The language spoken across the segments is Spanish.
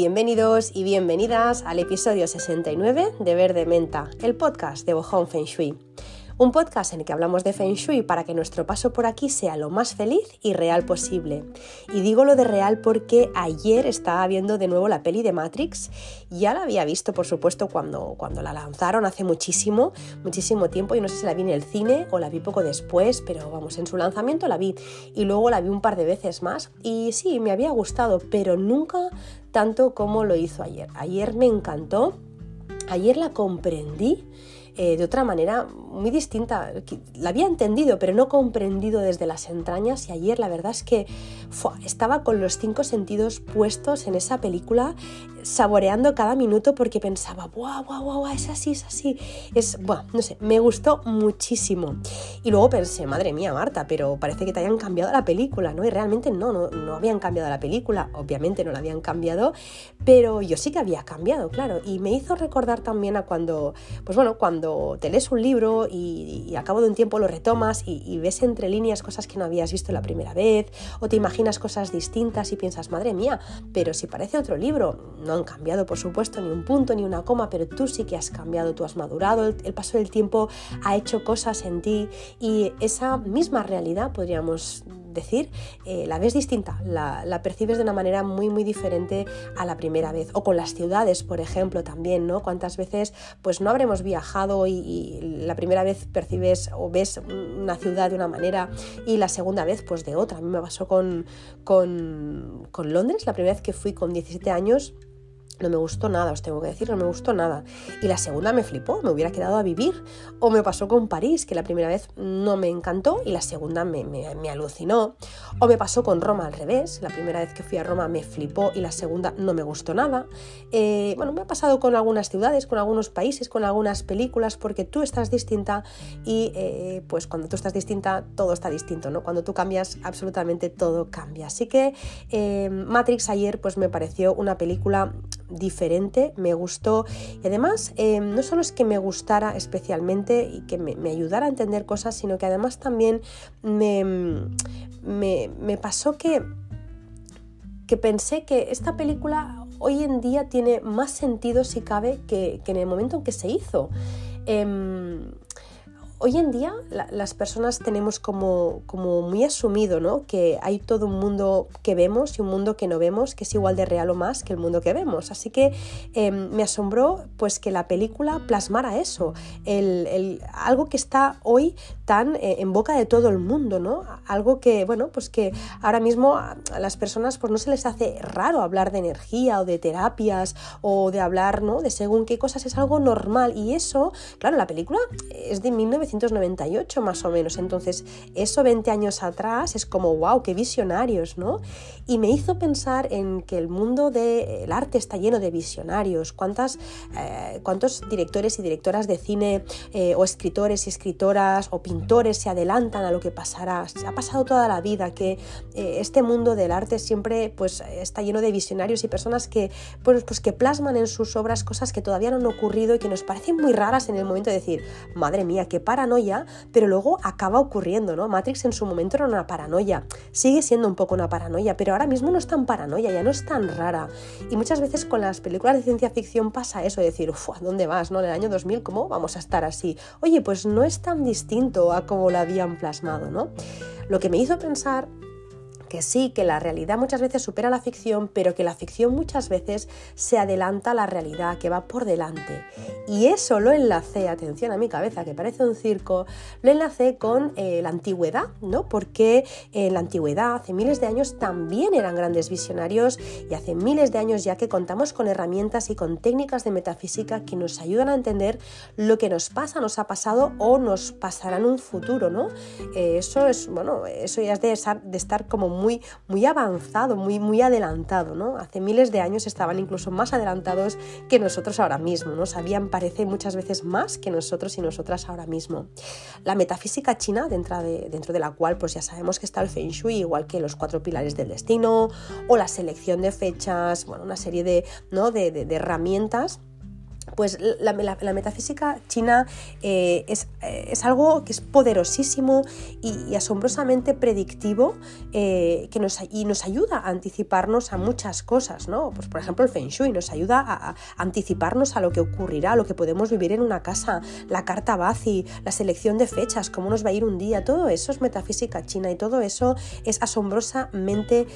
Bienvenidos y bienvenidas al episodio 69 de Verde Menta, el podcast de Bohong Feng Shui un podcast en el que hablamos de Feng Shui para que nuestro paso por aquí sea lo más feliz y real posible. Y digo lo de real porque ayer estaba viendo de nuevo la peli de Matrix, ya la había visto por supuesto cuando, cuando la lanzaron hace muchísimo, muchísimo tiempo, y no sé si la vi en el cine o la vi poco después, pero vamos, en su lanzamiento la vi. Y luego la vi un par de veces más. Y sí, me había gustado, pero nunca tanto como lo hizo ayer. Ayer me encantó, ayer la comprendí eh, de otra manera muy distinta. La había entendido, pero no comprendido desde las entrañas y ayer la verdad es que estaba con los cinco sentidos puestos en esa película, saboreando cada minuto porque pensaba, guau, guau, guau, es así, es así. Es, bueno, no sé, me gustó muchísimo. Y luego pensé, madre mía, Marta, pero parece que te hayan cambiado la película, ¿no? Y realmente no, no, no habían cambiado la película, obviamente no la habían cambiado, pero yo sí que había cambiado, claro. Y me hizo recordar también a cuando, pues bueno, cuando te lees un libro y, y a cabo de un tiempo lo retomas y, y ves entre líneas cosas que no habías visto la primera vez, o te imaginas cosas distintas y piensas, madre mía, pero si parece otro libro, no han cambiado, por supuesto, ni un punto ni una coma, pero tú sí que has cambiado, tú has madurado, el, paso del tiempo ha hecho cosas en ti y esa misma realidad, podríamos decir, eh, la ves distinta, la, percibes de una manera muy, muy diferente a la primera vez. O con las ciudades, por ejemplo, también, ¿no? Cuántas veces pues no habremos viajado y, la primera vez percibes o ves una ciudad de una manera y la segunda vez pues de otra. A mí me pasó con, con, con Londres, la primera vez que fui con 17 años no me gustó nada, os tengo que decir, no me gustó nada. Y la segunda me flipó, me hubiera quedado a vivir. O me pasó con París, que la primera vez no me encantó y la segunda me, alucinó. O me pasó con Roma al revés, la primera vez que fui a Roma me flipó y la segunda no me gustó nada. Eh, bueno, me ha pasado con algunas ciudades, con algunos países, con algunas películas, porque tú estás distinta y eh, pues cuando tú estás distinta todo está distinto, ¿no? Cuando tú cambias, absolutamente todo cambia. Así que eh, Matrix ayer pues me pareció una película diferente, me gustó y además eh, no solo es que me gustara especialmente y que me, ayudara a entender cosas, sino que además también me, me, pasó que, que pensé que esta película hoy en día tiene más sentido si cabe que, en el momento en que se hizo. Em, Hoy en día las personas tenemos como, como muy asumido ¿no? que hay todo un mundo que vemos y un mundo que no vemos, que es igual de real o más que el mundo que vemos. Así que em, me asombró pues, que la película plasmara eso, el, algo que está hoy tan eh, en boca de todo el mundo, ¿no? algo que, bueno, pues que ahora mismo a las personas pues, no se les hace raro hablar de energía o de terapias o de hablar ¿no? de según qué cosas, es algo normal. Y eso, claro, la película es de 19 1998 más o menos. Entonces, eso 20 años atrás es como, wow, qué visionarios, ¿no? Y me hizo pensar en que el mundo del arte está lleno de visionarios. ¿Cuántas, eh, ¿Cuántos directores y directoras de cine eh, o escritores y escritoras o pintores se adelantan a lo que pasará? Se ha pasado toda la vida que eh, este mundo del arte siempre pues, está lleno de visionarios y personas que, pues, pues, que plasman en sus obras cosas que todavía no han ocurrido y que nos parecen muy raras en el momento de decir, madre mía, qué para paranoia, pero luego acaba ocurriendo, ¿no? Matrix en su momento era una paranoia, sigue siendo un poco una paranoia, pero ahora mismo no es tan paranoia, ya no es tan rara. Y muchas veces con las películas de ciencia ficción pasa eso, de decir, uff, ¿a dónde vas, no? En el año 2000, ¿cómo vamos a estar así? Oye, pues no es tan distinto a como lo habían plasmado, ¿no? Lo que me hizo pensar que sí, que la realidad muchas veces supera la ficción, pero que la ficción muchas veces se adelanta a la realidad, que va por delante. Y eso lo enlacé, atención a mi cabeza, que parece un circo, lo enlacé con eh, la antigüedad, ¿no? Porque en la antigüedad, hace miles de años, también eran grandes visionarios y hace miles de años ya que contamos con herramientas y con técnicas de metafísica que nos ayudan a entender lo que nos pasa, nos ha pasado o nos pasará en un futuro, ¿no? Eh, eso es, bueno, eso ya es de estar, de estar como muy, muy avanzado, muy, muy adelantado, ¿no? Hace miles de años estaban incluso más adelantados que nosotros ahora mismo, ¿no? Sabían, parece, muchas veces más que nosotros y nosotras ahora mismo. La metafísica china, dentro de, dentro de la cual pues ya sabemos que está el Feng Shui, igual que los cuatro pilares del destino, o la selección de fechas, bueno, una serie de, ¿no? de, de herramientas pues la, metafísica china eh, es, eh, es, algo que es poderosísimo y, asombrosamente predictivo eh, que nos, y nos ayuda a anticiparnos a muchas cosas, ¿no? Pues por ejemplo el Feng Shui nos ayuda a, anticiparnos a lo que ocurrirá, a lo que podemos vivir en una casa, la carta Bazi, la selección de fechas, cómo nos va a ir un día, todo eso es metafísica china y todo eso es asombrosamente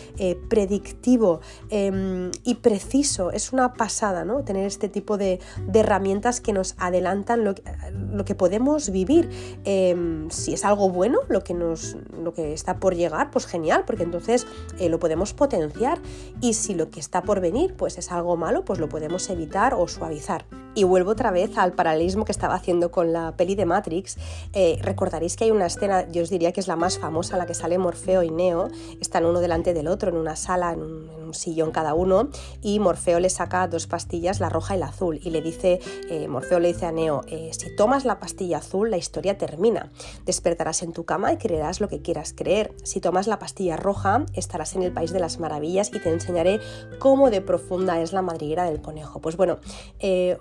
predictivo em, y preciso, es una pasada, ¿no? Tener este tipo de de herramientas que nos adelantan lo, lo que podemos vivir. Em, si es algo bueno lo que, nos, lo que está por llegar, pues genial, porque entonces eh, lo podemos potenciar. Y si lo que está por venir pues es algo malo, pues lo podemos evitar o suavizar. Y vuelvo otra vez al paralelismo que estaba haciendo con la peli de Matrix. Eh, recordaréis que hay una escena, yo os diría que es la más famosa, la que sale Morfeo y Neo, están uno delante del otro en una sala, en un, sillón cada uno, y Morfeo le saca dos pastillas, la roja y la azul, y le dice eh, Morfeo le dice a Neo, eh, si tomas la pastilla azul, la historia termina. Despertarás en tu cama y creerás lo que quieras creer. Si tomas la pastilla roja, estarás en el país de las maravillas y te enseñaré cómo de profunda es la madriguera del conejo. Pues bueno,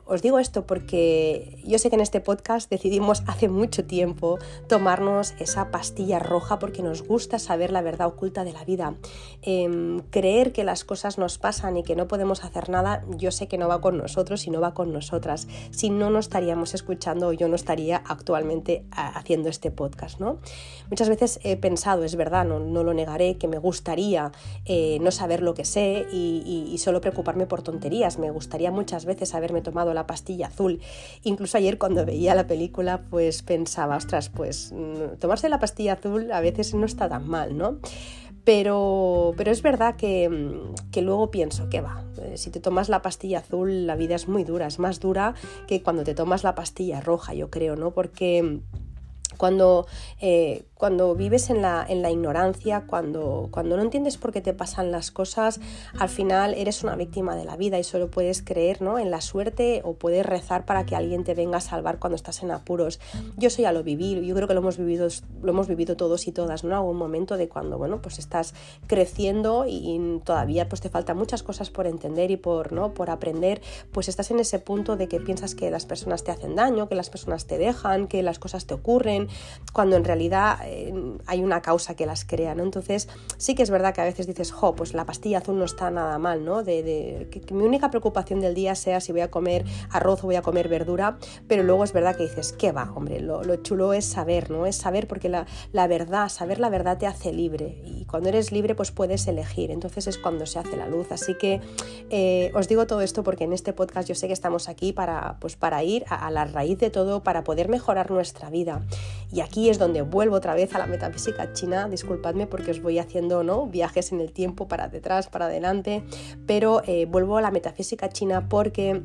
os digo esto porque yo sé que en este podcast decidimos hace mucho tiempo tomarnos esa pastilla roja porque nos gusta saber la verdad oculta de la vida. Em, creer que las cosas nos pasan y que no podemos hacer nada, yo sé que no va con nosotros y no va con nosotros si no, no estaríamos escuchando o yo no estaría actualmente haciendo este podcast. ¿no? Muchas veces he pensado, es verdad, no, no lo negaré, que me gustaría eh, no saber lo que sé y, solo preocuparme por tonterías. Me gustaría muchas veces haberme tomado la pastilla azul. Incluso ayer cuando veía la película, pues pensaba, ostras, pues mm, tomarse la pastilla azul a veces no está tan mal, ¿no? Pero, pero es verdad que, que, luego pienso que va, eh, si te tomas la pastilla azul la vida es muy dura, es más dura que cuando te tomas la pastilla roja, yo creo, ¿no? Porque cuando, eh, cuando vives en la, en la ignorancia, cuando, cuando, no entiendes por qué te pasan las cosas, al final eres una víctima de la vida y solo puedes creer ¿no? en la suerte o puedes rezar para que alguien te venga a salvar cuando estás en apuros. Yo eso ya lo viví, yo creo que lo hemos vivido, lo hemos vivido todos y todas, ¿no? Algún momento de cuando bueno, pues estás creciendo y, todavía pues te faltan muchas cosas por entender y por, ¿no? por aprender, pues estás en ese punto de que piensas que las personas te hacen daño, que las personas te dejan, que las cosas te ocurren cuando en realidad hay una causa que las crea, ¿no? Entonces sí que es verdad que a veces dices, jo, pues la pastilla azul no está nada mal, ¿no? De, que, mi única preocupación del día sea si voy a comer arroz o voy a comer verdura, pero luego es verdad que dices, ¿qué va? Hombre, lo, chulo es saber, ¿no? Es saber porque la, verdad, saber la verdad te hace libre y cuando eres libre pues puedes elegir, entonces es cuando se hace la luz. Así que eh, os digo todo esto porque en este podcast yo sé que estamos aquí para, pues, para ir a la raíz de todo, para poder mejorar nuestra vida. Y aquí es donde vuelvo otra vez a la metafísica china, disculpadme porque os voy haciendo ¿no? viajes en el tiempo para detrás, para adelante, pero eh, vuelvo a la metafísica china porque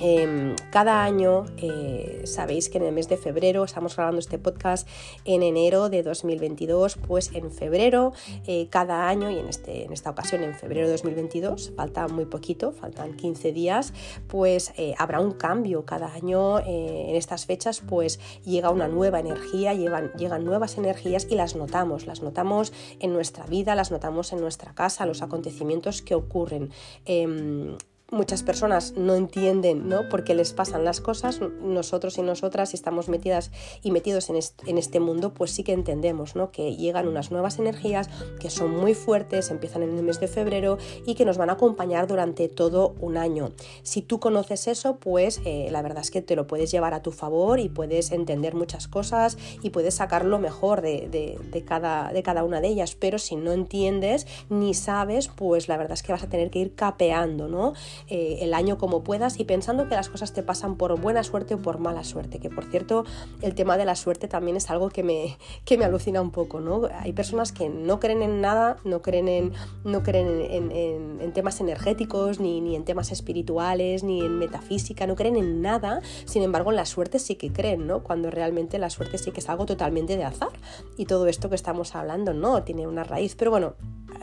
Em, cada año, eh, sabéis que en el mes de febrero, estamos grabando este podcast en enero de 2022, pues en febrero, eh, cada año, y en, este, en esta ocasión en febrero de 2022, falta muy poquito, faltan 15 días, pues eh, habrá un cambio. Cada año en estas fechas, pues llega una nueva energía, llegan nuevas energías y las notamos, las notamos en nuestra vida, las notamos en nuestra casa, los acontecimientos que ocurren em, muchas personas no entienden ¿no? por qué les pasan las cosas, nosotros y nosotras, si estamos metidas y metidos en este, mundo, pues sí que entendemos ¿no? que llegan unas nuevas energías que son muy fuertes, empiezan en el mes de febrero y que nos van a acompañar durante todo un año. Si tú conoces eso, pues eh, la verdad es que te lo puedes llevar a tu favor y puedes entender muchas cosas y puedes sacar lo mejor de, cada, de cada una de ellas, pero si no entiendes ni sabes, pues la verdad es que vas a tener que ir capeando, ¿no? Eh, el año como puedas y pensando que las cosas te pasan por buena suerte o por mala suerte, que por cierto el tema de la suerte también es algo que me, que me alucina un poco, ¿no? Hay personas que no creen en nada, no creen en, no creen en, temas energéticos, ni, ni, en temas espirituales, ni en metafísica, no creen en nada, sin embargo en la suerte sí que creen, ¿no? Cuando realmente la suerte sí que es algo totalmente de azar y todo esto que estamos hablando no tiene una raíz, pero bueno,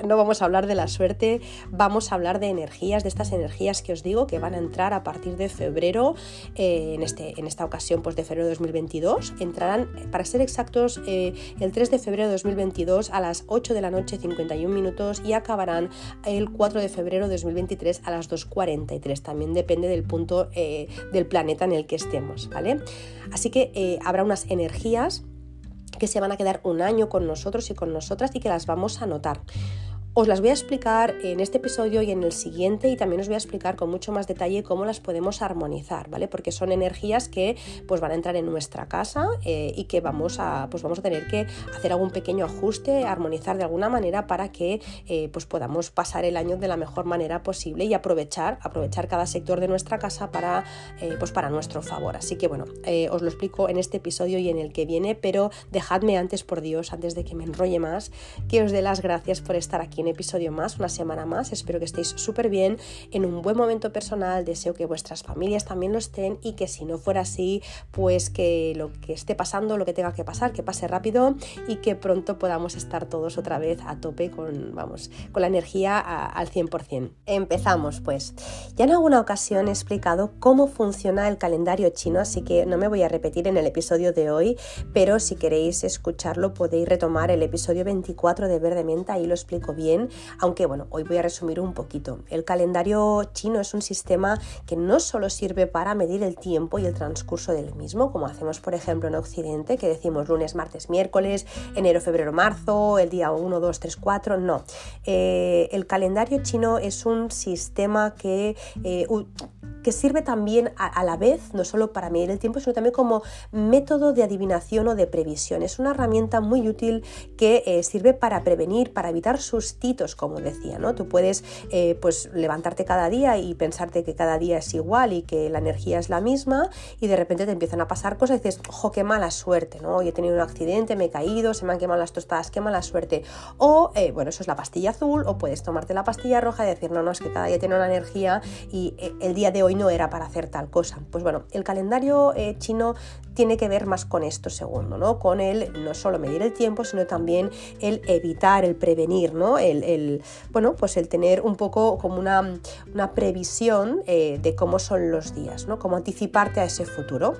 no vamos a hablar de la suerte, vamos a hablar de energías, de estas energías que os digo que van a entrar a partir de febrero, eh, en, este, en esta ocasión pues de febrero de 2022, entrarán, para ser exactos, eh, el 3 de febrero de 2022 a las 8 de la noche 51 minutos y acabarán el 4 de febrero de 2023 a las 2.43, también depende del punto eh, del planeta en el que estemos, ¿vale? Así que habrá unas energías que se van a quedar un año con nosotros y con nosotras y que las vamos a notar. Os las voy a explicar en este episodio y en el siguiente y también os voy a explicar con mucho más detalle cómo las podemos armonizar, ¿vale? Porque son energías que pues van a entrar en nuestra casa eh, y que vamos a, pues vamos a tener que hacer algún pequeño ajuste, armonizar de alguna manera para que eh, pues podamos pasar el año de la mejor manera posible y aprovechar, aprovechar cada sector de nuestra casa para, eh, pues para nuestro favor. Así que bueno, os lo explico en este episodio y en el que viene, pero dejadme antes, por Dios, antes de que me enrolle más, que os dé las gracias por estar aquí episodio más, una semana más. Espero que estéis súper bien, en un buen momento personal. Deseo que vuestras familias también lo estén y que si no fuera así, pues que lo que esté pasando, lo que tenga que pasar, que pase rápido y que pronto podamos estar todos otra vez a tope con, vamos, con la energía al 100%. Empezamos pues. Ya en alguna ocasión he explicado cómo funciona el calendario chino, así que no me voy a repetir en el episodio de hoy, pero si queréis escucharlo podéis retomar el episodio 24 de Verde Menta, ahí lo explico bien aunque bueno, hoy voy a resumir un poquito. El calendario chino es un sistema que no solo sirve para medir el tiempo y el transcurso del mismo, como hacemos por ejemplo en Occidente, que decimos lunes, martes, miércoles, enero, febrero, marzo, el día 1, 2, 3, 4, no. Eh, el calendario chino es un sistema que eh, que sirve también a, la vez, no solo para medir el tiempo, sino también como método de adivinación o de previsión. Es una herramienta muy útil que eh, sirve para prevenir, para evitar sustitos, como decía, ¿no? Tú puedes eh, pues levantarte cada día y pensarte que cada día es igual y que la energía es la misma y de repente te empiezan a pasar cosas y dices, ojo, qué mala suerte, ¿no? Hoy he tenido un accidente, me he caído, se me han quemado las tostadas, qué mala suerte. O, eh, bueno, eso es la pastilla azul, o puedes tomarte la pastilla roja y decir, no, no, es que cada día tiene una energía y el día de hoy no era para hacer tal cosa. Pues bueno, el calendario eh, chino tiene que ver más con esto segundo, ¿no? Con el no solo medir el tiempo, sino también el evitar, el prevenir, ¿no? El, bueno, pues el tener un poco como una, una previsión eh, de cómo son los días, ¿no? Como anticiparte a ese futuro.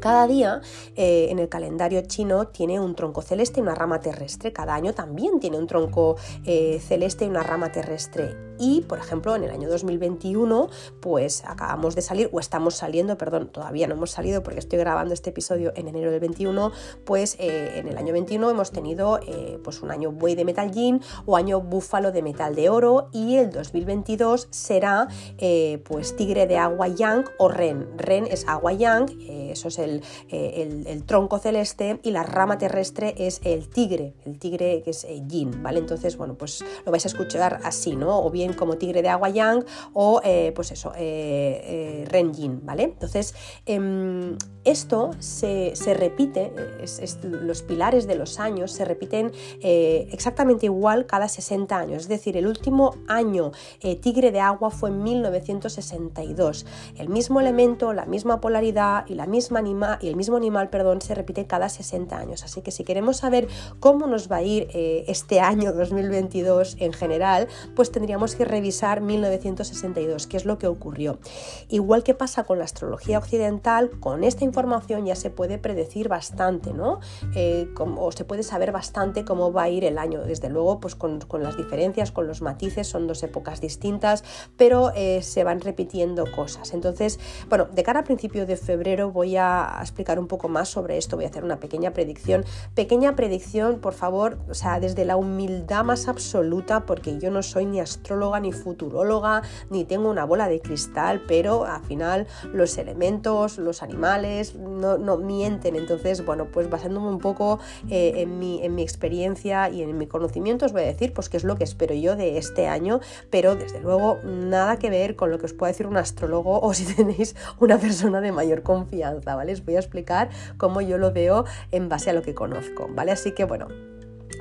Cada día eh, en el calendario chino tiene un tronco celeste y una rama terrestre. Cada año también tiene un tronco celeste y una rama terrestre y, por ejemplo, en el año 2021, pues acabamos de salir, o estamos saliendo, perdón, todavía no hemos salido porque estoy grabando este episodio en enero del 21, pues eh, en el año 21 hemos tenido eh, pues un año buey de metal yin o año búfalo de metal de oro y el 2022 será eh, pues tigre de agua yang o ren. Ren es agua yang, eso es el, el, tronco celeste y la rama terrestre es el tigre, el tigre que es yin, ¿vale? Entonces, bueno, pues lo vais a escuchar así, ¿no? O bien como Tigre de Agua Yang o eh, pues eso, eh, eh, ¿vale? Entonces, em, esto se, repite, los pilares de los años se repiten exactamente igual cada 60 años, es decir, el último año Tigre de Agua fue en 1962. El mismo elemento, la misma polaridad y, la misma anima, y el mismo animal perdón, se repite cada 60 años. Así que si queremos saber cómo nos va a ir este año 2022 en general, pues tendríamos que revisar 1962, qué es lo que ocurrió. Igual que pasa con la astrología occidental, con esta información ya se puede predecir bastante, ¿no? Eh, o se puede saber bastante cómo va a ir el año. Desde luego, pues con, las diferencias, con los matices, son dos épocas distintas, pero eh, se van repitiendo cosas. Entonces, bueno, de cara a principio de febrero voy a explicar un poco más sobre esto, voy a hacer una pequeña predicción. Pequeña predicción, por favor, o sea, desde la humildad más absoluta, porque yo no soy ni astrólogo, ni futuróloga, ni tengo una bola de cristal, pero al final los elementos, los animales no, mienten. Entonces, bueno, pues basándome un poco eh, en, mi, en mi experiencia y en mi conocimiento, os voy a decir pues qué es lo que espero yo de este año, pero desde luego nada que ver con lo que os pueda decir un astrólogo o si tenéis una persona de mayor confianza, ¿vale? Os voy a explicar cómo yo lo veo en base a lo que conozco, ¿vale? Así que bueno,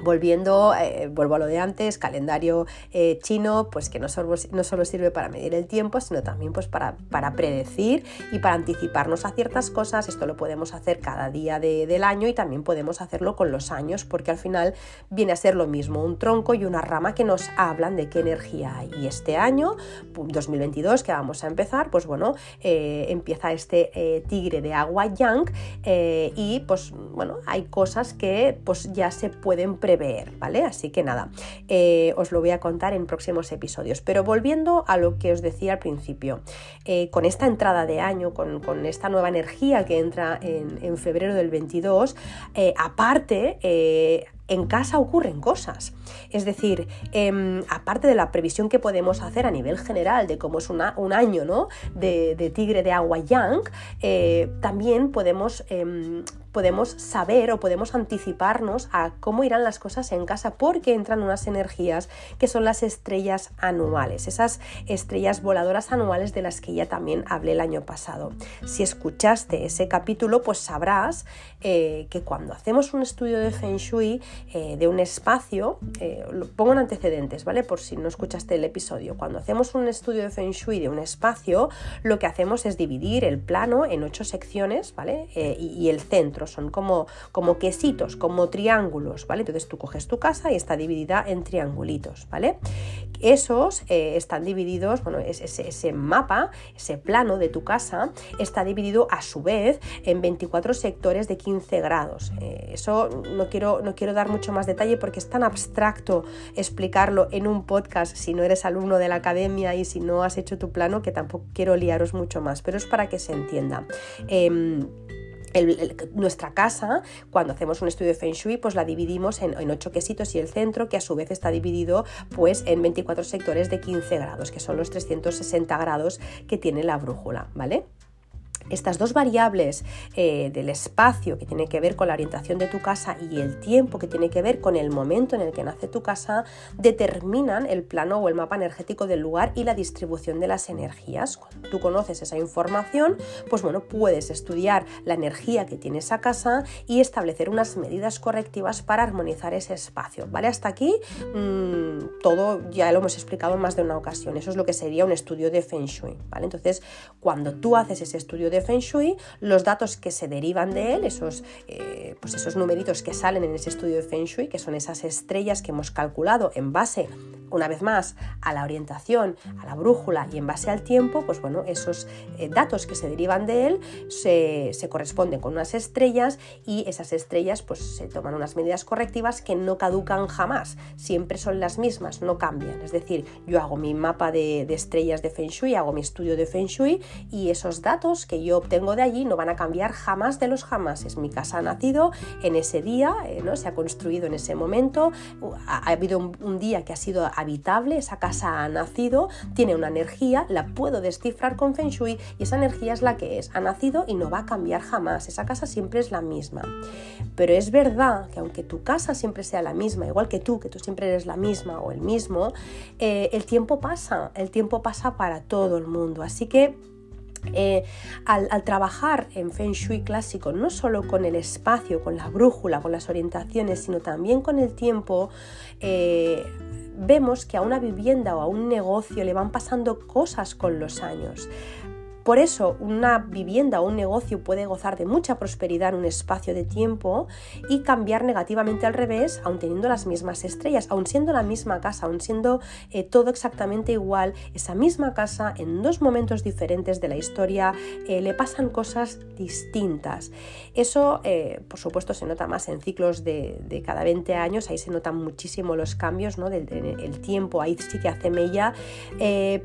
Volviendo, eh, vuelvo a lo de antes, calendario eh, chino, pues que no solo, no solo, sirve para medir el tiempo, sino también pues para, para, predecir y para anticiparnos a ciertas cosas. Esto lo podemos hacer cada día del año y también podemos hacerlo con los años, porque al final viene a ser lo mismo, un tronco y una rama que nos hablan de qué energía hay. Y este año, 2022, que vamos a empezar, pues bueno, eh, empieza este tigre de agua yang y pues bueno, hay cosas que pues ya se pueden predecir ver, ¿vale? Así que nada, eh, os lo voy a contar en próximos episodios. Pero volviendo a lo que os decía al principio, eh, con esta entrada de año, con, esta nueva energía que entra en, febrero del 22, eh, aparte en casa ocurren cosas. Es decir, em, aparte de la previsión que podemos hacer a nivel general de cómo es un año ¿no? de, tigre de agua yang, también podemos, em, podemos saber o podemos anticiparnos a cómo irán las cosas en casa porque entran unas energías que son las estrellas anuales, esas estrellas voladoras anuales de las que ya también hablé el año pasado. Si escuchaste ese capítulo, pues sabrás eh, que cuando hacemos un estudio de Feng Shui, eh, de un espacio, eh, pongo en antecedentes, ¿vale? Por si no escuchaste el episodio. Cuando hacemos un estudio de Feng Shui de un espacio, lo que hacemos es dividir el plano en ocho secciones, ¿vale? Eh, y, el centro, son como, como quesitos, como triángulos, ¿vale? Entonces tú coges tu casa y está dividida en triangulitos, ¿vale? Esos están divididos, bueno, ese, ese mapa, ese plano de tu casa está dividido a su vez en 24 sectores de 15 grados. eso no quiero, no quiero dar mucho más detalle porque es tan abstracto explicarlo en un podcast si no eres alumno de la academia y si no has hecho tu plano, que tampoco quiero liaros mucho más, pero es para que se entienda. Nuestra casa, cuando hacemos un estudio de Feng Shui, pues la dividimos en, en, ocho quesitos y el centro, que a su vez está dividido pues, en 24 sectores de 15 grados, que son los 360 grados que tiene la brújula, ¿vale? Estas dos variables eh, del espacio que tiene que ver con la orientación de tu casa y el tiempo que tiene que ver con el momento en el que nace tu casa determinan el plano o el mapa energético del lugar y la distribución de las energías. Cuando tú conoces esa información, pues bueno, puedes estudiar la energía que tiene esa casa y establecer unas medidas correctivas para armonizar ese espacio. ¿Vale? Hasta aquí mm, todo ya lo hemos explicado en más de una ocasión. Eso es lo que sería un estudio de Feng Shui. ¿vale? Entonces, cuando tú haces ese estudio de Feng Shui, los datos que se derivan de él, esos, eh, pues esos numeritos que salen en ese estudio de Feng Shui, que son esas estrellas que hemos calculado en base una vez más a la orientación, a la brújula y en base al tiempo, pues bueno, esos eh, datos que se derivan de él se, corresponden con unas estrellas y esas estrellas pues se toman unas medidas correctivas que no caducan jamás, siempre son las mismas, no cambian. Es decir, yo hago mi mapa de, estrellas de Feng Shui, hago mi estudio de Feng Shui y esos datos que obtengo de allí no van a cambiar jamás de los jamás. Es mi casa ha nacido en ese día, eh, ¿no? se ha construido en ese momento, ha, habido un, un día que ha sido habitable, esa casa ha nacido, tiene una energía, la puedo descifrar con Feng Shui y esa energía es la que es, ha nacido y no va a cambiar jamás, esa casa siempre es la misma. Pero es verdad que aunque tu casa siempre sea la misma, igual que tú, que tú siempre eres la misma o el mismo, eh, el tiempo pasa, el tiempo pasa para todo el mundo, así que eh, al, trabajar en Feng Shui clásico, no solo con el espacio, con la brújula, con las orientaciones, sino también con el tiempo, eh, vemos que a una vivienda o a un negocio le van pasando cosas con los años. Por eso una vivienda o un negocio puede gozar de mucha prosperidad en un espacio de tiempo y cambiar negativamente al revés, aun teniendo las mismas estrellas, aun siendo la misma casa, aun siendo eh, todo exactamente igual, esa misma casa en dos momentos diferentes de la historia eh, le pasan cosas distintas. Eso, eh, por supuesto, se nota más en ciclos de, cada 20 años, ahí se notan muchísimo los cambios ¿no? del, tiempo, ahí sí que hace mella,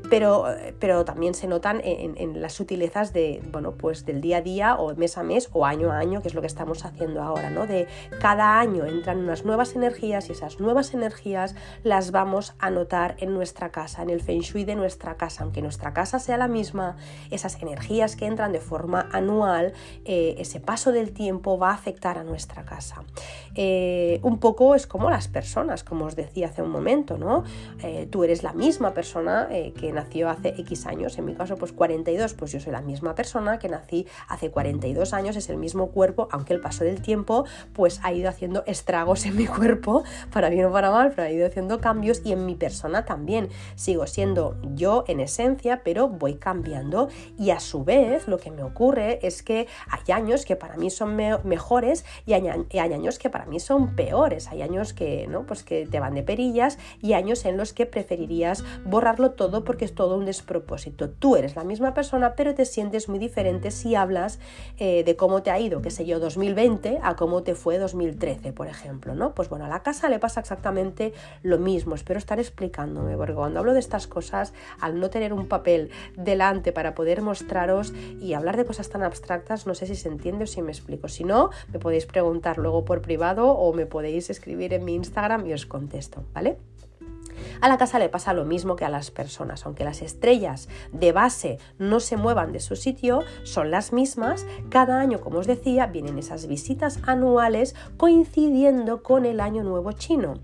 pero, pero también se notan en, en la las sutilezas de, bueno, pues del día a día o mes a mes o año a año, que es lo que estamos haciendo ahora, ¿no? De cada año entran unas nuevas energías y esas nuevas energías las vamos a notar en nuestra casa, en el feng shui de nuestra casa, aunque nuestra casa sea la misma, esas energías que entran de forma anual, eh, ese paso del tiempo va a afectar a nuestra casa. Eh, un poco es como las personas, como os decía hace un momento, ¿no? Eh, tú eres la misma persona que nació hace X años, en mi caso pues 42, pues yo soy la misma persona que nací hace 42 años, es el mismo cuerpo, aunque el paso del tiempo pues ha ido haciendo estragos en mi cuerpo, para bien o para mal, pero ha ido haciendo cambios y en mi persona también. Sigo siendo yo en esencia, pero voy cambiando y a su vez lo que me ocurre es que hay años que para mí son mejores y hay, años que para mí son peores. Hay años que, ¿no? pues que te van de perillas y años en los que preferirías borrarlo todo porque es todo un despropósito. Tú eres la misma persona, pero te sientes muy diferente si hablas eh, de cómo te ha ido, qué sé yo, 2020 a cómo te fue 2013, por ejemplo, ¿no? Pues bueno, a la casa le pasa exactamente lo mismo. Espero estar explicándome, porque cuando hablo de estas cosas, al no tener un papel delante para poder mostraros y hablar de cosas tan abstractas, no sé si se entiende o si me explico. Si no, me podéis preguntar luego por privado o me podéis escribir en mi Instagram y os contesto, ¿vale? A la casa le pasa lo mismo que a las personas, aunque las estrellas de base no se muevan de su sitio, son las mismas, cada año, como os decía, vienen esas visitas anuales coincidiendo con el año nuevo chino.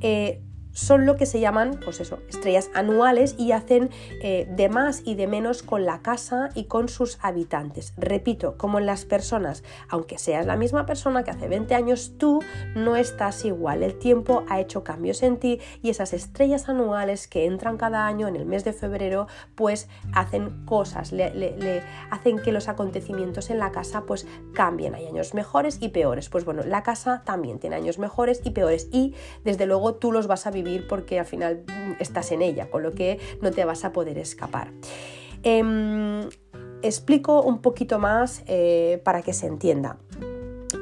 Eh, son lo que se llaman, pues eso, estrellas anuales y hacen eh, de más y de menos con la casa y con sus habitantes. Repito, como en las personas, aunque seas la misma persona que hace 20 años, tú no estás igual. El tiempo ha hecho cambios en ti y esas estrellas anuales que entran cada año en el mes de febrero, pues hacen cosas, le, hacen que los acontecimientos en la casa pues cambien. Hay años mejores y peores. Pues bueno, la casa también tiene años mejores y peores y desde luego tú los vas a vivir porque al final estás en ella, con lo que no te vas a poder escapar. Em, explico un poquito más eh, para que se entienda.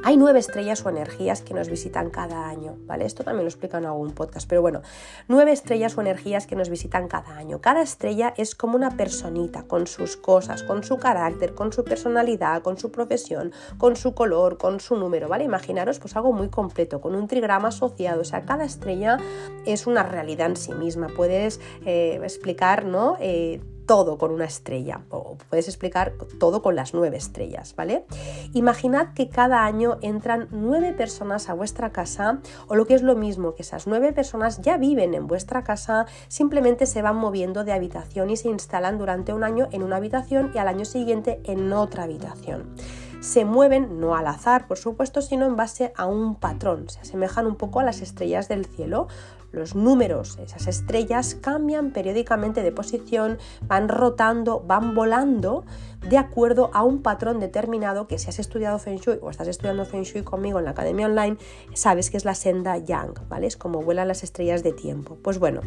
Hay nueve estrellas o energías que nos visitan cada año, ¿vale? Esto también lo explica en algún podcast, pero bueno, nueve estrellas o energías que nos visitan cada año. Cada estrella es como una personita, con sus cosas, con su carácter, con su personalidad, con su profesión, con su color, con su número, ¿vale? Imaginaros pues algo muy completo, con un trigrama asociado, o sea, cada estrella es una realidad en sí misma. Puedes eh, explicar, ¿no? Eh, todo con una estrella, o puedes explicar todo con las nueve estrellas, ¿vale? Imaginad que cada año entran nueve personas a vuestra casa, o lo que es lo mismo, que esas nueve personas ya viven en vuestra casa, simplemente se van moviendo de habitación y se instalan durante un año en una habitación y al año siguiente en otra habitación se mueven no al azar, por supuesto, sino en base a un patrón. Se asemejan un poco a las estrellas del cielo los números, esas estrellas cambian periódicamente de posición, van rotando, van volando de acuerdo a un patrón determinado que si has estudiado Feng Shui o estás estudiando Feng Shui conmigo en la academia online, sabes que es la senda Yang, ¿vale? Es como vuelan las estrellas de tiempo. Pues bueno,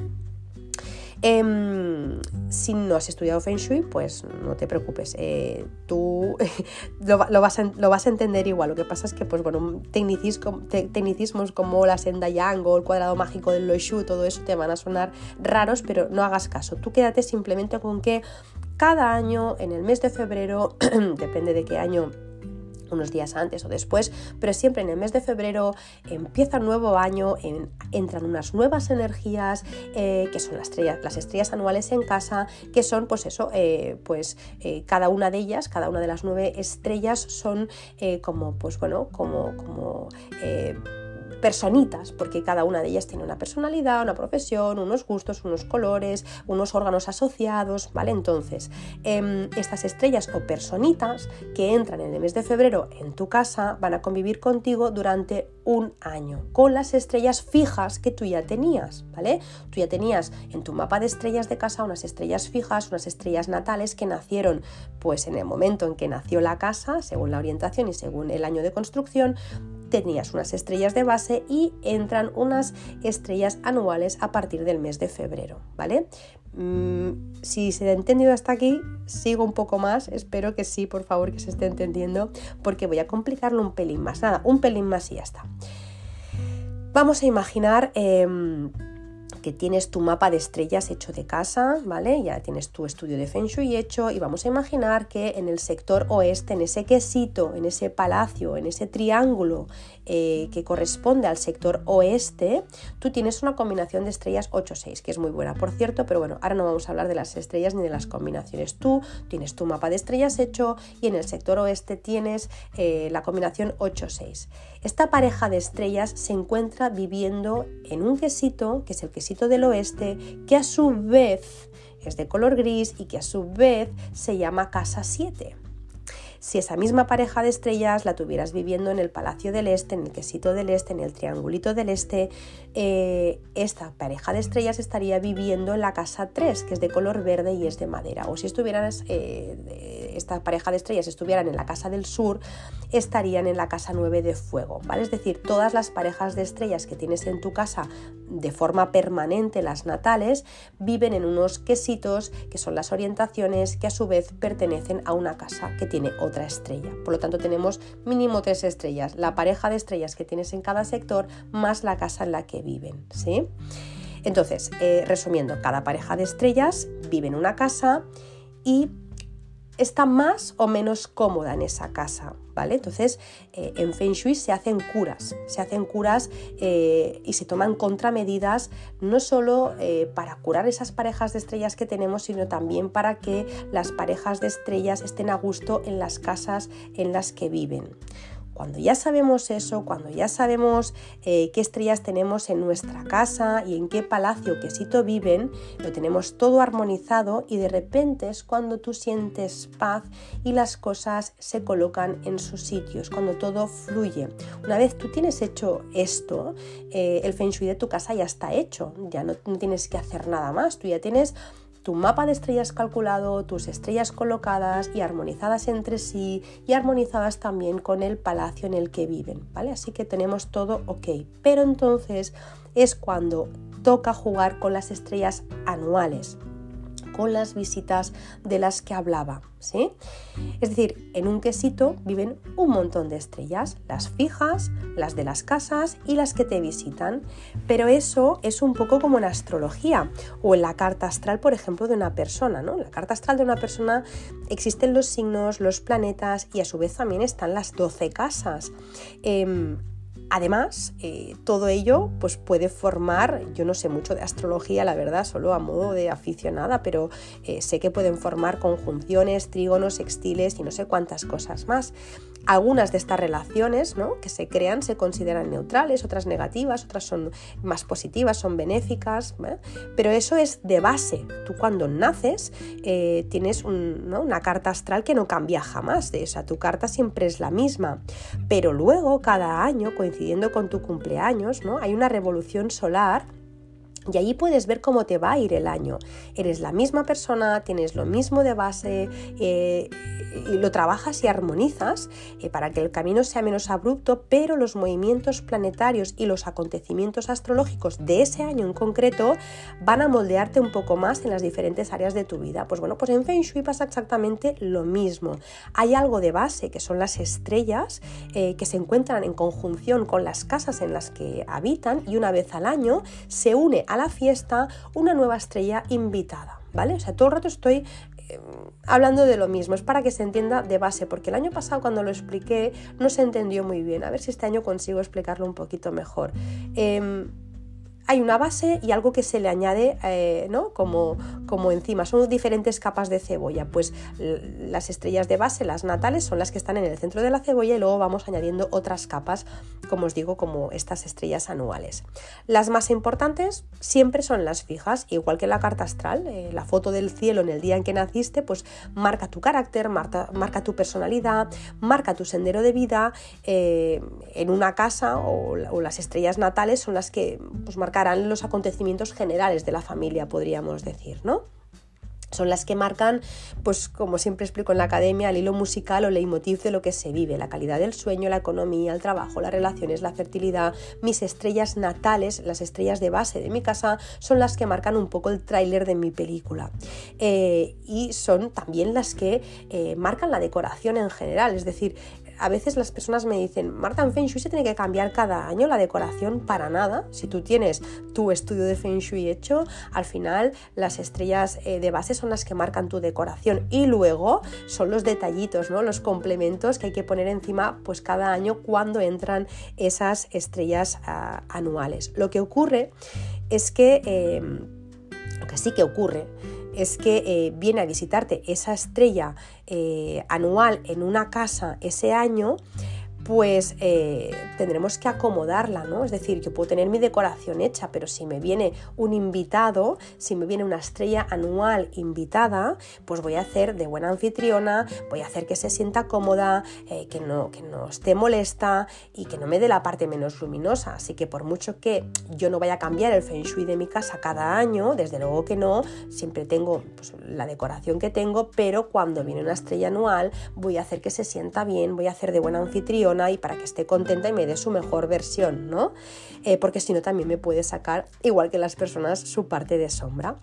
Em, si no has estudiado Feng Shui, pues no te preocupes, eh, tú lo, vas a, entender igual. Lo que pasa es que, pues bueno, tecnicismos, como la senda yang o el cuadrado mágico del Lo Shu, todo eso te van a sonar raros, pero no hagas caso. Tú quédate simplemente con que cada año, en el mes de febrero, depende de qué año unos días antes o después, pero siempre en el mes de febrero empieza un nuevo año, entran unas nuevas energías eh, que son las estrellas, las estrellas anuales en casa, que son pues eso, eh, pues eh, cada una de ellas, cada una de las nueve estrellas son como pues bueno, como, como personitas, porque cada una de ellas tiene una personalidad, una profesión, unos gustos, unos colores, unos órganos asociados, ¿vale? Entonces, em, estas estrellas o personitas que entran en el mes de febrero en tu casa van a convivir contigo durante un año, con las estrellas fijas que tú ya tenías, ¿vale? Tú ya tenías en tu mapa de estrellas de casa unas estrellas fijas, unas estrellas natales que nacieron pues en el momento en que nació la casa, según la orientación y según el año de construcción, tenías unas estrellas de base y entran unas estrellas anuales a partir del mes de febrero, ¿vale? Mm, si se ha entendido hasta aquí, sigo un poco más, espero que sí, por favor, que se esté entendiendo, porque voy a complicarlo un pelín más, nada, un pelín más y ya está. Vamos a imaginar... Em, que tienes tu mapa de estrellas hecho de casa, ¿vale? Ya tienes tu estudio de Feng Shui hecho y vamos a imaginar que en el sector oeste, en ese quesito, en ese palacio, en ese triángulo eh, que corresponde al sector oeste, tú tienes una combinación de estrellas 8-6, que es muy buena, por cierto, pero bueno, ahora no vamos a hablar de las estrellas ni de las combinaciones. Tú tienes tu mapa de estrellas hecho y en el sector oeste tienes eh, la combinación 8-6. Esta pareja de estrellas se encuentra viviendo en un quesito, que es el quesito del oeste, que a su vez es de color gris y que a su vez se llama casa 7 si esa misma pareja de estrellas la tuvieras viviendo en el Palacio del Este, en el Quesito del Este, en el Triangulito del Este, eh, esta pareja de estrellas estaría viviendo en la casa 3, que es de color verde y es de madera. O si estuvieran, eh, esta pareja de estrellas estuvieran en la casa del sur, estarían en la casa 9 de fuego, ¿vale? Es decir, todas las parejas de estrellas que tienes en tu casa de forma permanente, las natales, viven en unos quesitos que son las orientaciones que a su vez pertenecen a una casa que tiene otra estrella. Por lo tanto, tenemos mínimo tres estrellas, la pareja de estrellas que tienes en cada sector más la casa en la que viven. ¿sí? Entonces, eh, resumiendo, cada pareja de estrellas vive en una casa y está más o menos cómoda en esa casa, ¿vale? Entonces, eh, en Feng Shui se hacen curas, se hacen curas eh, y se toman contramedidas no solo para curar esas parejas de estrellas que tenemos, sino también para que las parejas de estrellas estén a gusto en las casas en las que viven. Cuando ya sabemos eso, cuando ya sabemos eh, qué estrellas tenemos en nuestra casa y en qué palacio, qué sitio viven, lo tenemos todo armonizado y de repente es cuando tú sientes paz y las cosas se colocan en sus sitios, cuando todo fluye. Una vez tú tienes hecho esto, eh, el feng shui de tu casa ya está hecho, ya no tienes que hacer nada más, tú ya tienes tu mapa de estrellas calculado, tus estrellas colocadas y armonizadas entre sí y armonizadas también con el palacio en el que viven, ¿vale? Así que tenemos todo ok. Pero entonces es cuando toca jugar con las estrellas anuales con las visitas de las que hablaba. ¿sí? Es decir, en un quesito viven un montón de estrellas, las fijas, las de las casas y las que te visitan. Pero eso es un poco como en astrología o en la carta astral, por ejemplo, de una persona. ¿no? En la carta astral de una persona existen los signos, los planetas y a su vez también están las 12 casas. Em, Además, eh, todo ello pues, puede formar, yo no sé mucho de astrología, la verdad, solo a modo de aficionada, pero eh, sé que pueden formar conjunciones, trígonos, sextiles y no sé cuántas cosas más. Algunas de estas relaciones ¿no? que se crean se consideran neutrales, otras negativas, otras son más positivas, son benéficas, ¿eh? pero eso es de base. Tú cuando naces tienes una carta astral que no cambia jamás, de esa tu carta siempre es la misma, pero luego cada año coincide con tu cumpleaños, ¿no? Hay una revolución solar y allí puedes ver cómo te va a ir el año. Eres la misma persona, tienes lo mismo de base eh, y lo trabajas y armonizas eh, para que el camino sea menos abrupto, pero los movimientos planetarios y los acontecimientos astrológicos de ese año en concreto van a moldearte un poco más en las diferentes áreas de tu vida. Pues bueno, pues en Feng Shui pasa exactamente lo mismo. Hay algo de base que son las estrellas eh, que se encuentran en conjunción con las casas en las que habitan y una vez al año se une a la fiesta una nueva estrella invitada, ¿vale? O sea, todo el rato estoy eh, hablando de lo mismo, es para que se entienda de base, porque el año pasado cuando lo expliqué no se entendió muy bien, a ver si este año consigo explicarlo un poquito mejor. Em, hay una base y algo que se le añade eh, ¿no? como, como encima. Son diferentes capas de cebolla. Pues las estrellas de base, las natales, son las que están en el centro de la cebolla y luego vamos añadiendo otras capas, como os digo, como estas estrellas anuales. Las más importantes siempre son las fijas, igual que la carta astral. Eh, la foto del cielo en el día en que naciste, pues marca tu carácter, marca, marca tu personalidad, marca tu sendero de vida. Eh, en una casa o, las estrellas natales son las que pues, marcan marcarán los acontecimientos generales de la familia, podríamos decir, ¿no? Son las que marcan, pues como siempre explico en la academia, el hilo musical o leitmotiv de lo que se vive, la calidad del sueño, la economía, el trabajo, las relaciones, la fertilidad. Mis estrellas natales, las estrellas de base de mi casa, son las que marcan un poco el tráiler de mi película. Eh, y son también las que eh, marcan la decoración en general, es decir, a veces las personas me dicen, Marta, en Feng Shui se tiene que cambiar cada año la decoración para nada. Si tú tienes tu estudio de Feng Shui hecho, al final las estrellas eh, de base son las que marcan tu decoración y luego son los detallitos, ¿no? los complementos que hay que poner encima pues cada año cuando entran esas estrellas ah, anuales. Lo que ocurre es que, em, lo que sí que ocurre, es que eh, viene a visitarte esa estrella eh, anual en una casa ese año, pues eh, tendremos que acomodarla, ¿no? Es decir, yo puedo tener mi decoración hecha, pero si me viene un invitado, si me viene una estrella anual invitada, pues voy a hacer de buena anfitriona, voy a hacer que se sienta cómoda, eh, que, no, que no esté molesta y que no me dé la parte menos luminosa. Así que por mucho que yo no vaya a cambiar el feng shui de mi casa cada año, desde luego que no, siempre tengo pues, la decoración que tengo, pero cuando viene una estrella anual voy a hacer que se sienta bien, voy a hacer de buena anfitriona y para que esté contenta y me dé su mejor versión, ¿no? Eh, porque si no también me puede sacar, igual que las personas, su parte de sombra.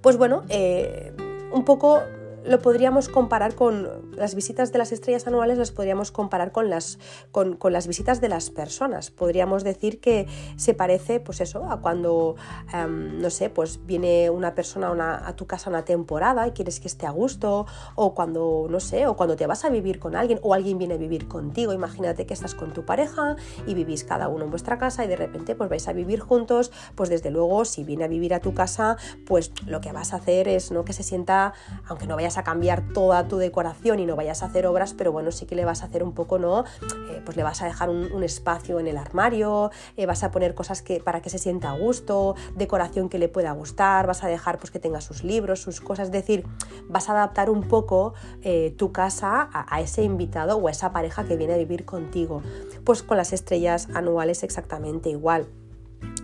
Pues bueno, eh, un poco lo podríamos comparar con las visitas de las estrellas anuales, las podríamos comparar con las, con, las visitas de las personas. Podríamos decir que se parece, pues eso, a cuando, em, no sé, pues viene una persona a tu casa una temporada y quieres que esté a gusto, o cuando, no sé, o cuando te vas a vivir con alguien, o alguien viene a vivir contigo. Imagínate que estás con tu pareja y vivís cada uno en vuestra casa y de repente pues vais a vivir juntos, pues desde luego si viene a vivir a tu casa, pues lo que vas a hacer es no que se sienta, aunque no vayas a cambiar toda tu decoración y no vayas a hacer obras, pero bueno, sí que le vas a hacer un poco, ¿no? Eh, pues le vas a dejar un, espacio en el armario, eh, vas a poner cosas que, para que se sienta a gusto, decoración que le pueda gustar, vas a dejar pues que tenga sus libros, sus cosas, es decir, vas a adaptar un poco eh, tu casa a, a ese invitado o a esa pareja que viene a vivir contigo. Pues con las estrellas anuales exactamente igual.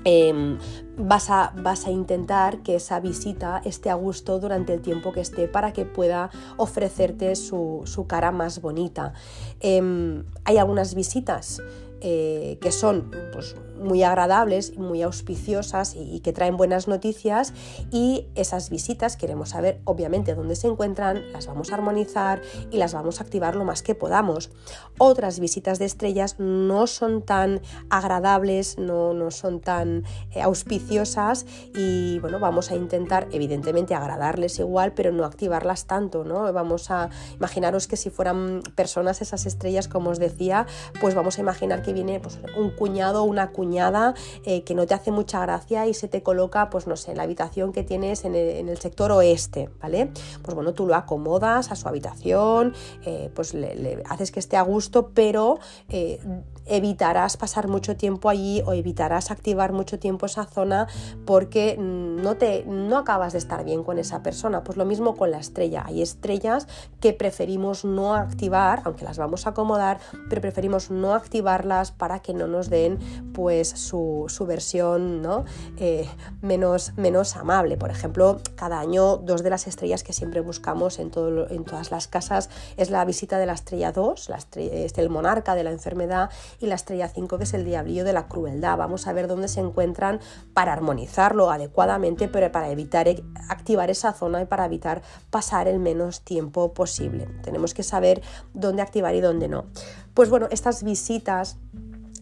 Em, vas, a, vas, a, intentar que esa visita esté a gusto durante el tiempo que esté para que pueda ofrecerte su, cara más bonita. Em, hay algunas visitas eh, que son pues, muy agradables, muy auspiciosas y, que traen buenas noticias y esas visitas queremos saber obviamente dónde se encuentran, las vamos a armonizar y las vamos a activar lo más que podamos. Otras visitas de estrellas no son tan agradables, no, no son tan eh, auspiciosas y bueno, vamos a intentar evidentemente agradarles igual, pero no activarlas tanto, ¿no? Vamos a imaginaros que si fueran personas esas estrellas, como os decía, pues vamos a imaginar que viene pues, un cuñado o una cuñada eh, que no te hace mucha gracia y se te coloca, pues no sé, la habitación que tienes en el, sector oeste, ¿vale? Pues bueno, tú lo acomodas a su habitación, eh, pues le, haces que esté a gusto, pero eh, evitarás pasar mucho tiempo allí o evitarás activar mucho tiempo esa zona porque no, te, no acabas de estar bien con esa persona. Pues lo mismo con la estrella. Hay estrellas que preferimos no activar, aunque las vamos a acomodar, pero preferimos no activarlas para que no nos den pues su, versión ¿no? Eh, menos, menos amable. Por ejemplo, cada año dos de las estrellas que siempre buscamos en, todo, en todas las casas es la visita de la estrella 2, la es el monarca de la enfermedad y la estrella 5 que es el diablillo de la crueldad. Vamos a ver dónde se encuentran para armonizarlo adecuadamente, pero para evitar e, activar esa zona y para evitar pasar el menos tiempo posible. Tenemos que saber dónde activar y dónde no. Pues bueno, estas visitas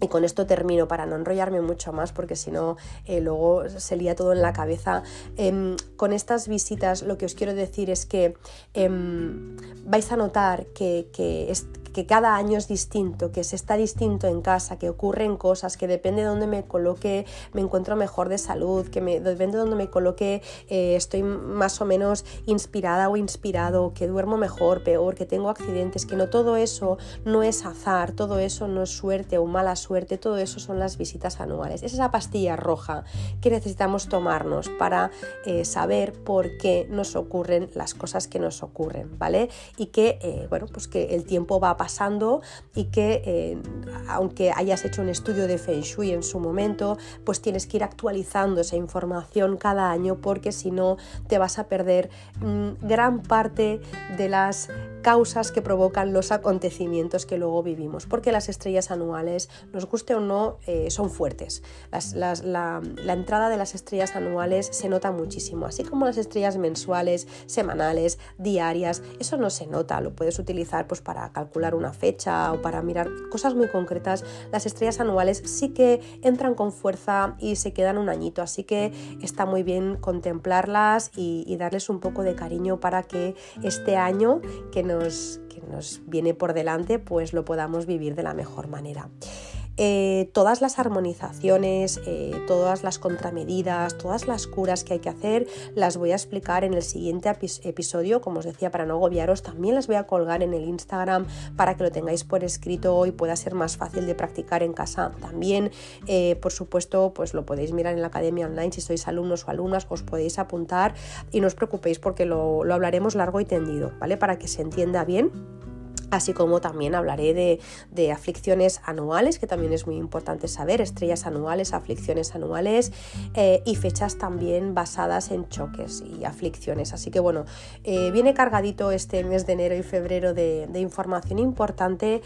y con esto termino para no enrollarme mucho más porque si no eh, luego se lía todo en la cabeza. Em, con estas visitas lo que os quiero decir es que em, vais a notar que, que, que cada año es distinto, que se está distinto en casa, que ocurren cosas, que depende de dónde me coloque me encuentro mejor de salud, que depende de dónde me coloque eh, estoy más o menos inspirada o inspirado, que duermo mejor, peor, que tengo accidentes, que no todo eso no es azar, todo eso no es suerte o mala suerte, todo eso son las visitas anuales. Es esa pastilla roja que necesitamos tomarnos para eh, saber por qué nos ocurren las cosas que nos ocurren, ¿vale? Y que, eh, bueno, pues que el tiempo va a pasando y que eh, aunque hayas hecho un estudio de Feng Shui en su momento, pues tienes que ir actualizando esa información cada año porque si no te vas a perder mm, gran parte de las causas que provocan los acontecimientos que luego vivimos, porque las estrellas anuales, nos guste o no, eh, son fuertes. la, entrada de las estrellas anuales se nota muchísimo, así como las estrellas mensuales, semanales, diarias, eso no se nota, lo puedes utilizar pues, para calcular una fecha o para mirar cosas muy concretas, las estrellas anuales sí que entran con fuerza y se quedan un añito, así que está muy bien contemplarlas y, darles un poco de cariño para que este año que que nos viene por delante pues lo podamos vivir de la mejor manera. Eh, todas las armonizaciones, eh, todas las contramedidas, todas las curas que hay que hacer, las voy a explicar en el siguiente episodio, como os decía, para no agobiaros, también las voy a colgar en el Instagram para que lo tengáis por escrito y pueda ser más fácil de practicar en casa. También, eh, por supuesto, pues lo podéis mirar en la academia online si sois alumnos o alumnas, os podéis apuntar y no os preocupéis porque lo, lo hablaremos largo y tendido, ¿vale? Para que se entienda bien así como también hablaré de, aflicciones anuales, que también es muy importante saber, estrellas anuales, aflicciones anuales eh, y fechas también basadas en choques y aflicciones. Así que bueno, eh, viene cargadito este mes de enero y febrero de, de información importante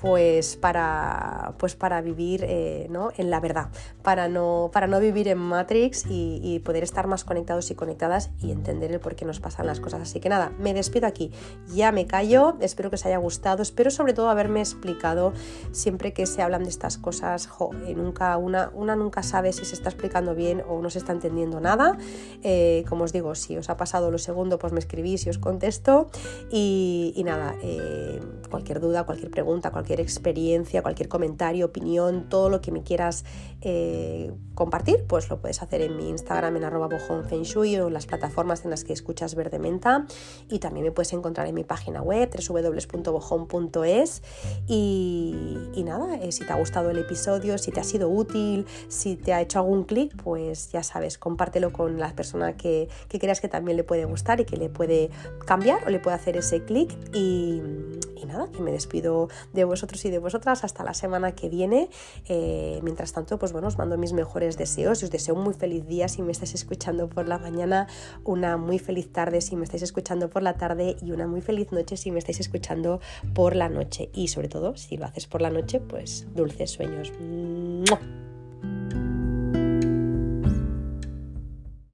pues para, pues para vivir eh, ¿no? en la verdad, para no, para no vivir en Matrix y, poder estar más conectados y conectadas y entender el por qué nos pasan las cosas. Así que nada, me despido aquí, ya me callo, espero que os haya gustado, espero sobre todo haberme explicado siempre que se hablan de estas cosas, eh, nunca, una, una nunca sabe si se está explicando bien o no se está entendiendo nada. Eh, como os digo, si os ha pasado lo segundo, pues me escribís y os contesto. Y, y nada, cualquier duda, cualquier pregunta, cualquier experiencia, cualquier comentario, opinión, todo lo que me quieras eh, compartir, pues lo puedes hacer en mi Instagram en arroba bojonfenshui o en las plataformas en las que escuchas Verde Menta. Y también me puedes encontrar en mi página web www.bojon.es y, y, nada, eh, si te ha gustado el episodio, si te ha sido útil, si te ha hecho algún clic, pues ya sabes, compártelo con la persona que, que creas que también le puede gustar y que le puede cambiar o le puede hacer ese clic. Y, y nada, que me despido de vosotros y de vosotras hasta la semana que viene. Eh, mientras tanto, pues bueno, os mando mis mejores deseos y os deseo un muy feliz día si me estáis escuchando por la mañana, una muy feliz tarde si me estáis escuchando por la tarde y una muy feliz noche si me estáis escuchando por la noche. Y sobre todo, si lo haces por la noche, pues dulces sueños.